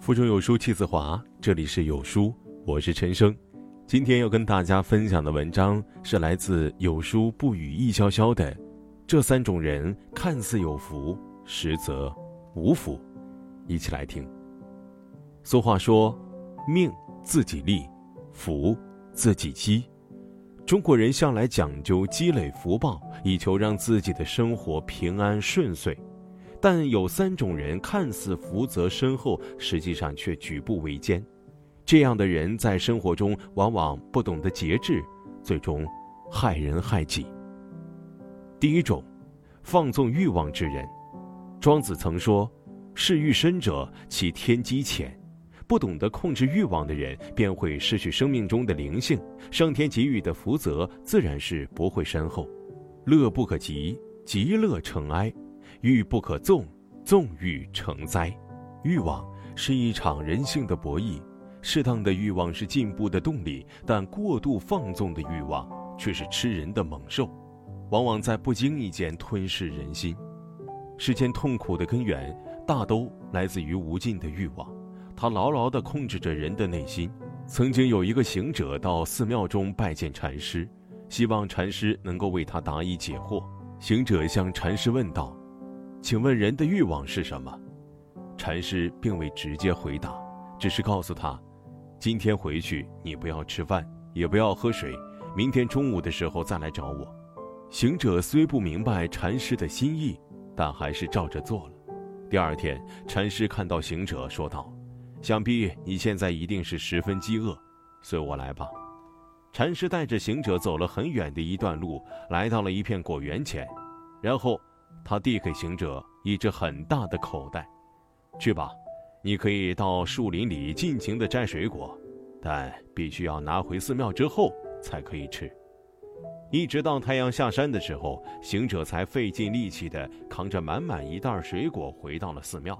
腹中有书气自华，这里是有书，我是陈生。今天要跟大家分享的文章是来自有书不语易潇潇的《这三种人看似有福，实则无福》，一起来听。俗话说：“命自己立，福自己积。”中国人向来讲究积累福报，以求让自己的生活平安顺遂。但有三种人看似福泽深厚，实际上却举步维艰。这样的人在生活中往往不懂得节制，最终害人害己。第一种，放纵欲望之人。庄子曾说：“事欲深者，其天机浅。”不懂得控制欲望的人，便会失去生命中的灵性，上天给予的福泽自然是不会深厚。乐不可极，极乐成哀；欲不可纵，纵欲成灾。欲望是一场人性的博弈，适当的欲望是进步的动力，但过度放纵的欲望却是吃人的猛兽，往往在不经意间吞噬人心。世间痛苦的根源，大都来自于无尽的欲望。它牢牢地控制着人的内心。曾经有一个行者到寺庙中拜见禅师，希望禅师能够为他答疑解惑。行者向禅师问道：“请问人的欲望是什么？”禅师并未直接回答，只是告诉他：“今天回去你不要吃饭，也不要喝水，明天中午的时候再来找我。”行者虽不明白禅师的心意，但还是照着做了。第二天，禅师看到行者，说道。想必你现在一定是十分饥饿，随我来吧。禅师带着行者走了很远的一段路，来到了一片果园前，然后他递给行者一只很大的口袋，去吧，你可以到树林里尽情的摘水果，但必须要拿回寺庙之后才可以吃。一直到太阳下山的时候，行者才费尽力气的扛着满满一袋水果回到了寺庙。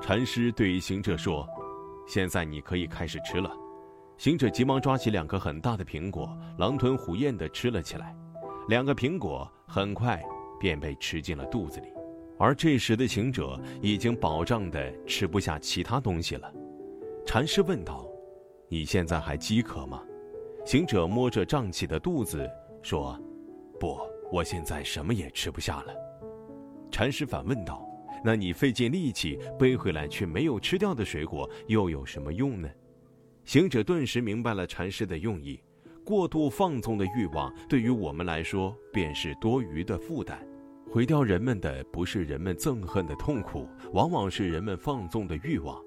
禅师对行者说。现在你可以开始吃了。行者急忙抓起两个很大的苹果，狼吞虎咽地吃了起来。两个苹果很快便被吃进了肚子里，而这时的行者已经饱胀得吃不下其他东西了。禅师问道：“你现在还饥渴吗？”行者摸着胀起的肚子说：“不，我现在什么也吃不下了。”禅师反问道。那你费尽力气背回来却没有吃掉的水果又有什么用呢？行者顿时明白了禅师的用意：过度放纵的欲望对于我们来说便是多余的负担。毁掉人们的不是人们憎恨的痛苦，往往是人们放纵的欲望。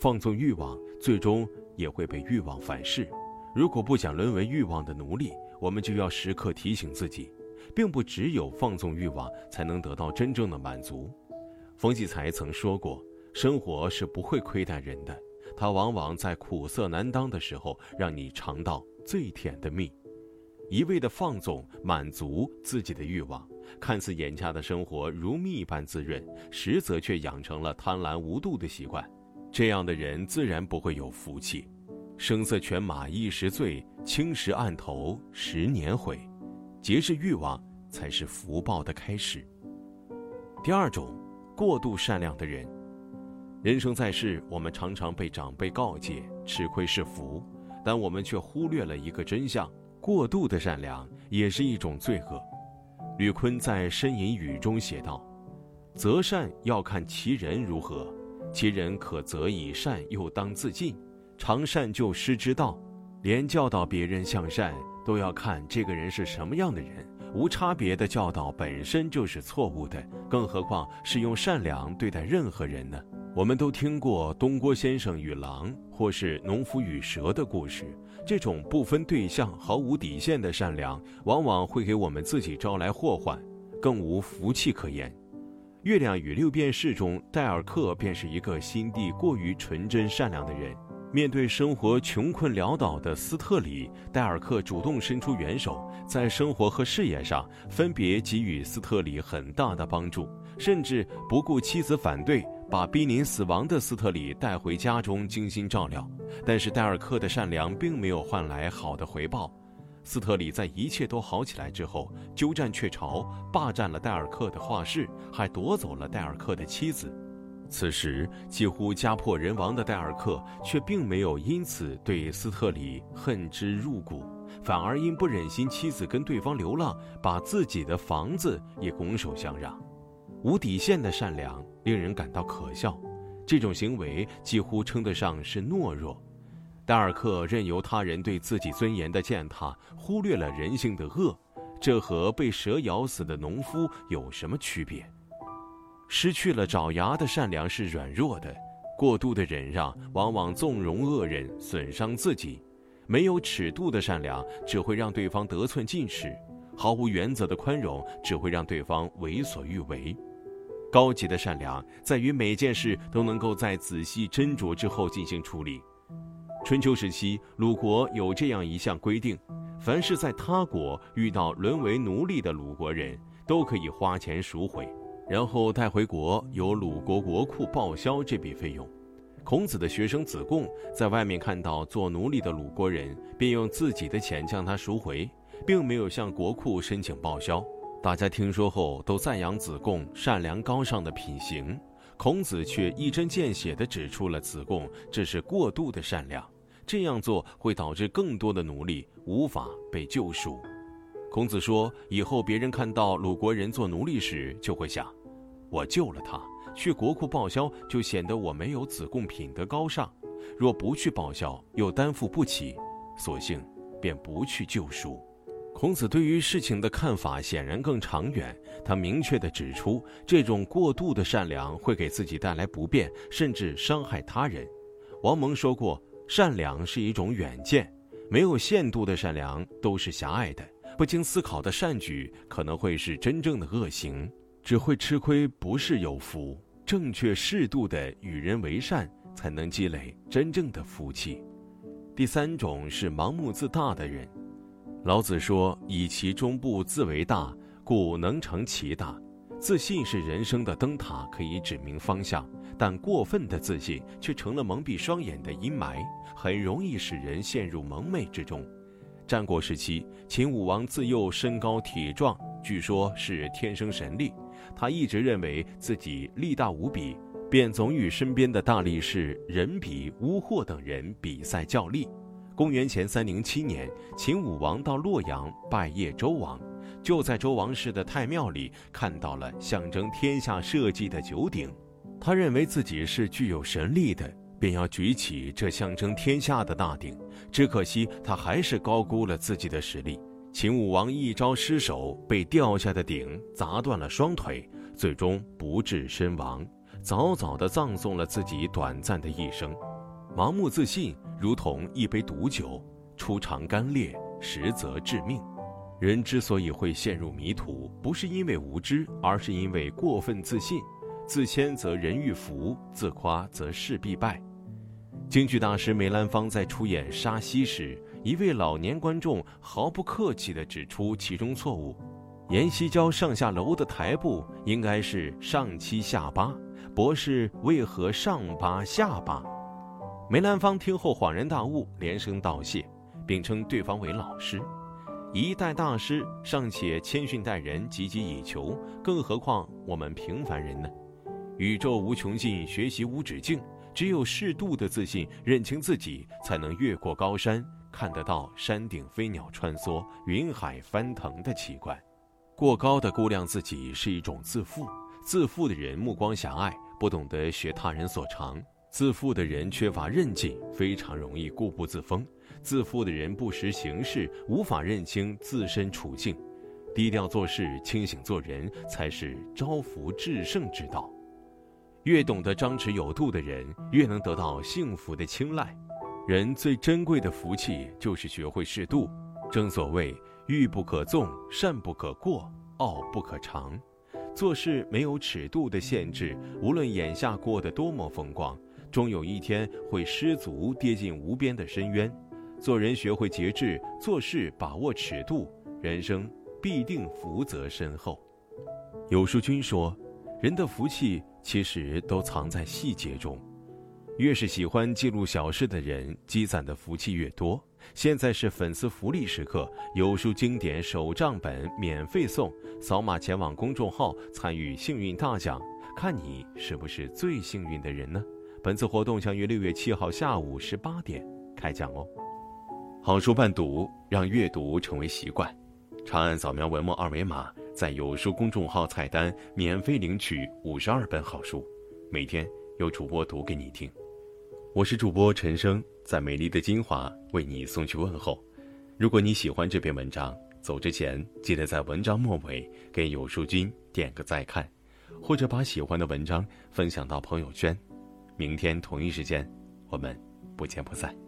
放纵欲望，最终也会被欲望反噬。如果不想沦为欲望的奴隶，我们就要时刻提醒自己，并不只有放纵欲望才能得到真正的满足。冯骥才曾说过：“生活是不会亏待人的，它往往在苦涩难当的时候，让你尝到最甜的蜜。”一味的放纵、满足自己的欲望，看似眼下的生活如蜜般滋润，实则却养成了贪婪无度的习惯。这样的人自然不会有福气。声色犬马一时醉，青石案头十年悔。节制欲望，才是福报的开始。第二种。过度善良的人，人生在世，我们常常被长辈告诫吃亏是福，但我们却忽略了一个真相：过度的善良也是一种罪恶。吕坤在《呻吟语》中写道：“择善要看其人如何，其人可择以善，又当自尽。常善救失之道，连教导别人向善，都要看这个人是什么样的人。”无差别的教导本身就是错误的，更何况是用善良对待任何人呢？我们都听过东郭先生与狼，或是农夫与蛇的故事。这种不分对象、毫无底线的善良，往往会给我们自己招来祸患，更无福气可言。《月亮与六便士》中，戴尔克便是一个心地过于纯真善良的人。面对生活穷困潦倒的斯特里，戴尔克主动伸出援手，在生活和事业上分别给予斯特里很大的帮助，甚至不顾妻子反对，把濒临死亡的斯特里带回家中精心照料。但是戴尔克的善良并没有换来好的回报，斯特里在一切都好起来之后，鸠占鹊巢，霸占了戴尔克的画室，还夺走了戴尔克的妻子。此时几乎家破人亡的戴尔克，却并没有因此对斯特里恨之入骨，反而因不忍心妻子跟对方流浪，把自己的房子也拱手相让。无底线的善良令人感到可笑，这种行为几乎称得上是懦弱。戴尔克任由他人对自己尊严的践踏，忽略了人性的恶，这和被蛇咬死的农夫有什么区别？失去了爪牙的善良是软弱的，过度的忍让往往纵容恶人，损伤自己；没有尺度的善良只会让对方得寸进尺，毫无原则的宽容只会让对方为所欲为。高级的善良在于每件事都能够在仔细斟酌之后进行处理。春秋时期，鲁国有这样一项规定：凡是在他国遇到沦为奴隶的鲁国人，都可以花钱赎回。然后带回国，由鲁国国库报销这笔费用。孔子的学生子贡在外面看到做奴隶的鲁国人，便用自己的钱将他赎回，并没有向国库申请报销。大家听说后都赞扬子贡善良高尚的品行，孔子却一针见血地指出了子贡这是过度的善良，这样做会导致更多的奴隶无法被救赎。孔子说：“以后别人看到鲁国人做奴隶时，就会想。”我救了他，去国库报销就显得我没有子贡品德高尚；若不去报销，又担负不起，索性便不去救赎。孔子对于事情的看法显然更长远，他明确地指出，这种过度的善良会给自己带来不便，甚至伤害他人。王蒙说过：“善良是一种远见，没有限度的善良都是狭隘的；不经思考的善举可能会是真正的恶行。”只会吃亏，不是有福。正确适度的与人为善，才能积累真正的福气。第三种是盲目自大的人。老子说：“以其中部自为大，故能成其大。”自信是人生的灯塔，可以指明方向，但过分的自信却成了蒙蔽双眼的阴霾，很容易使人陷入蒙昧之中。战国时期，秦武王自幼身高体壮，据说是天生神力。他一直认为自己力大无比，便总与身边的大力士任比、乌霍等人比赛较力。公元前三零七年，秦武王到洛阳拜谒周王，就在周王室的太庙里看到了象征天下社稷的九鼎。他认为自己是具有神力的，便要举起这象征天下的大鼎。只可惜他还是高估了自己的实力。秦武王一招失手，被掉下的鼎砸断了双腿，最终不治身亡，早早地葬送了自己短暂的一生。盲目自信如同一杯毒酒，初尝干裂，实则致命。人之所以会陷入迷途，不是因为无知，而是因为过分自信。自谦则人欲福，自夸则事必败。京剧大师梅兰芳在出演沙溪时。一位老年观众毫不客气地指出其中错误：阎锡郊上下楼的台步应该是上七下八，博士为何上八下八？梅兰芳听后恍然大悟，连声道谢，并称对方为老师。一代大师尚且谦逊待人，汲汲以求，更何况我们平凡人呢？宇宙无穷尽，学习无止境，只有适度的自信，认清自己，才能越过高山。看得到山顶飞鸟穿梭、云海翻腾的奇观，过高的估量自己是一种自负。自负的人目光狭隘，不懂得学他人所长；自负的人缺乏韧劲，非常容易固步自封；自负的人不识形势，无法认清自身处境。低调做事，清醒做人，才是招福制胜之道。越懂得张弛有度的人，越能得到幸福的青睐。人最珍贵的福气就是学会适度。正所谓“欲不可纵，善不可过，傲不可长”。做事没有尺度的限制，无论眼下过得多么风光，终有一天会失足跌进无边的深渊。做人学会节制，做事把握尺度，人生必定福泽深厚。有书君说：“人的福气其实都藏在细节中。”越是喜欢记录小事的人，积攒的福气越多。现在是粉丝福利时刻，有书经典手账本免费送，扫码前往公众号参与幸运大奖，看你是不是最幸运的人呢？本次活动将于六月七号下午十八点开讲哦。好书伴读，让阅读成为习惯。长按扫描文末二维码，在有书公众号菜单免费领取五十二本好书，每天有主播读给你听。我是主播陈生，在美丽的金华为你送去问候。如果你喜欢这篇文章，走之前记得在文章末尾给有书君点个再看，或者把喜欢的文章分享到朋友圈。明天同一时间，我们不见不散。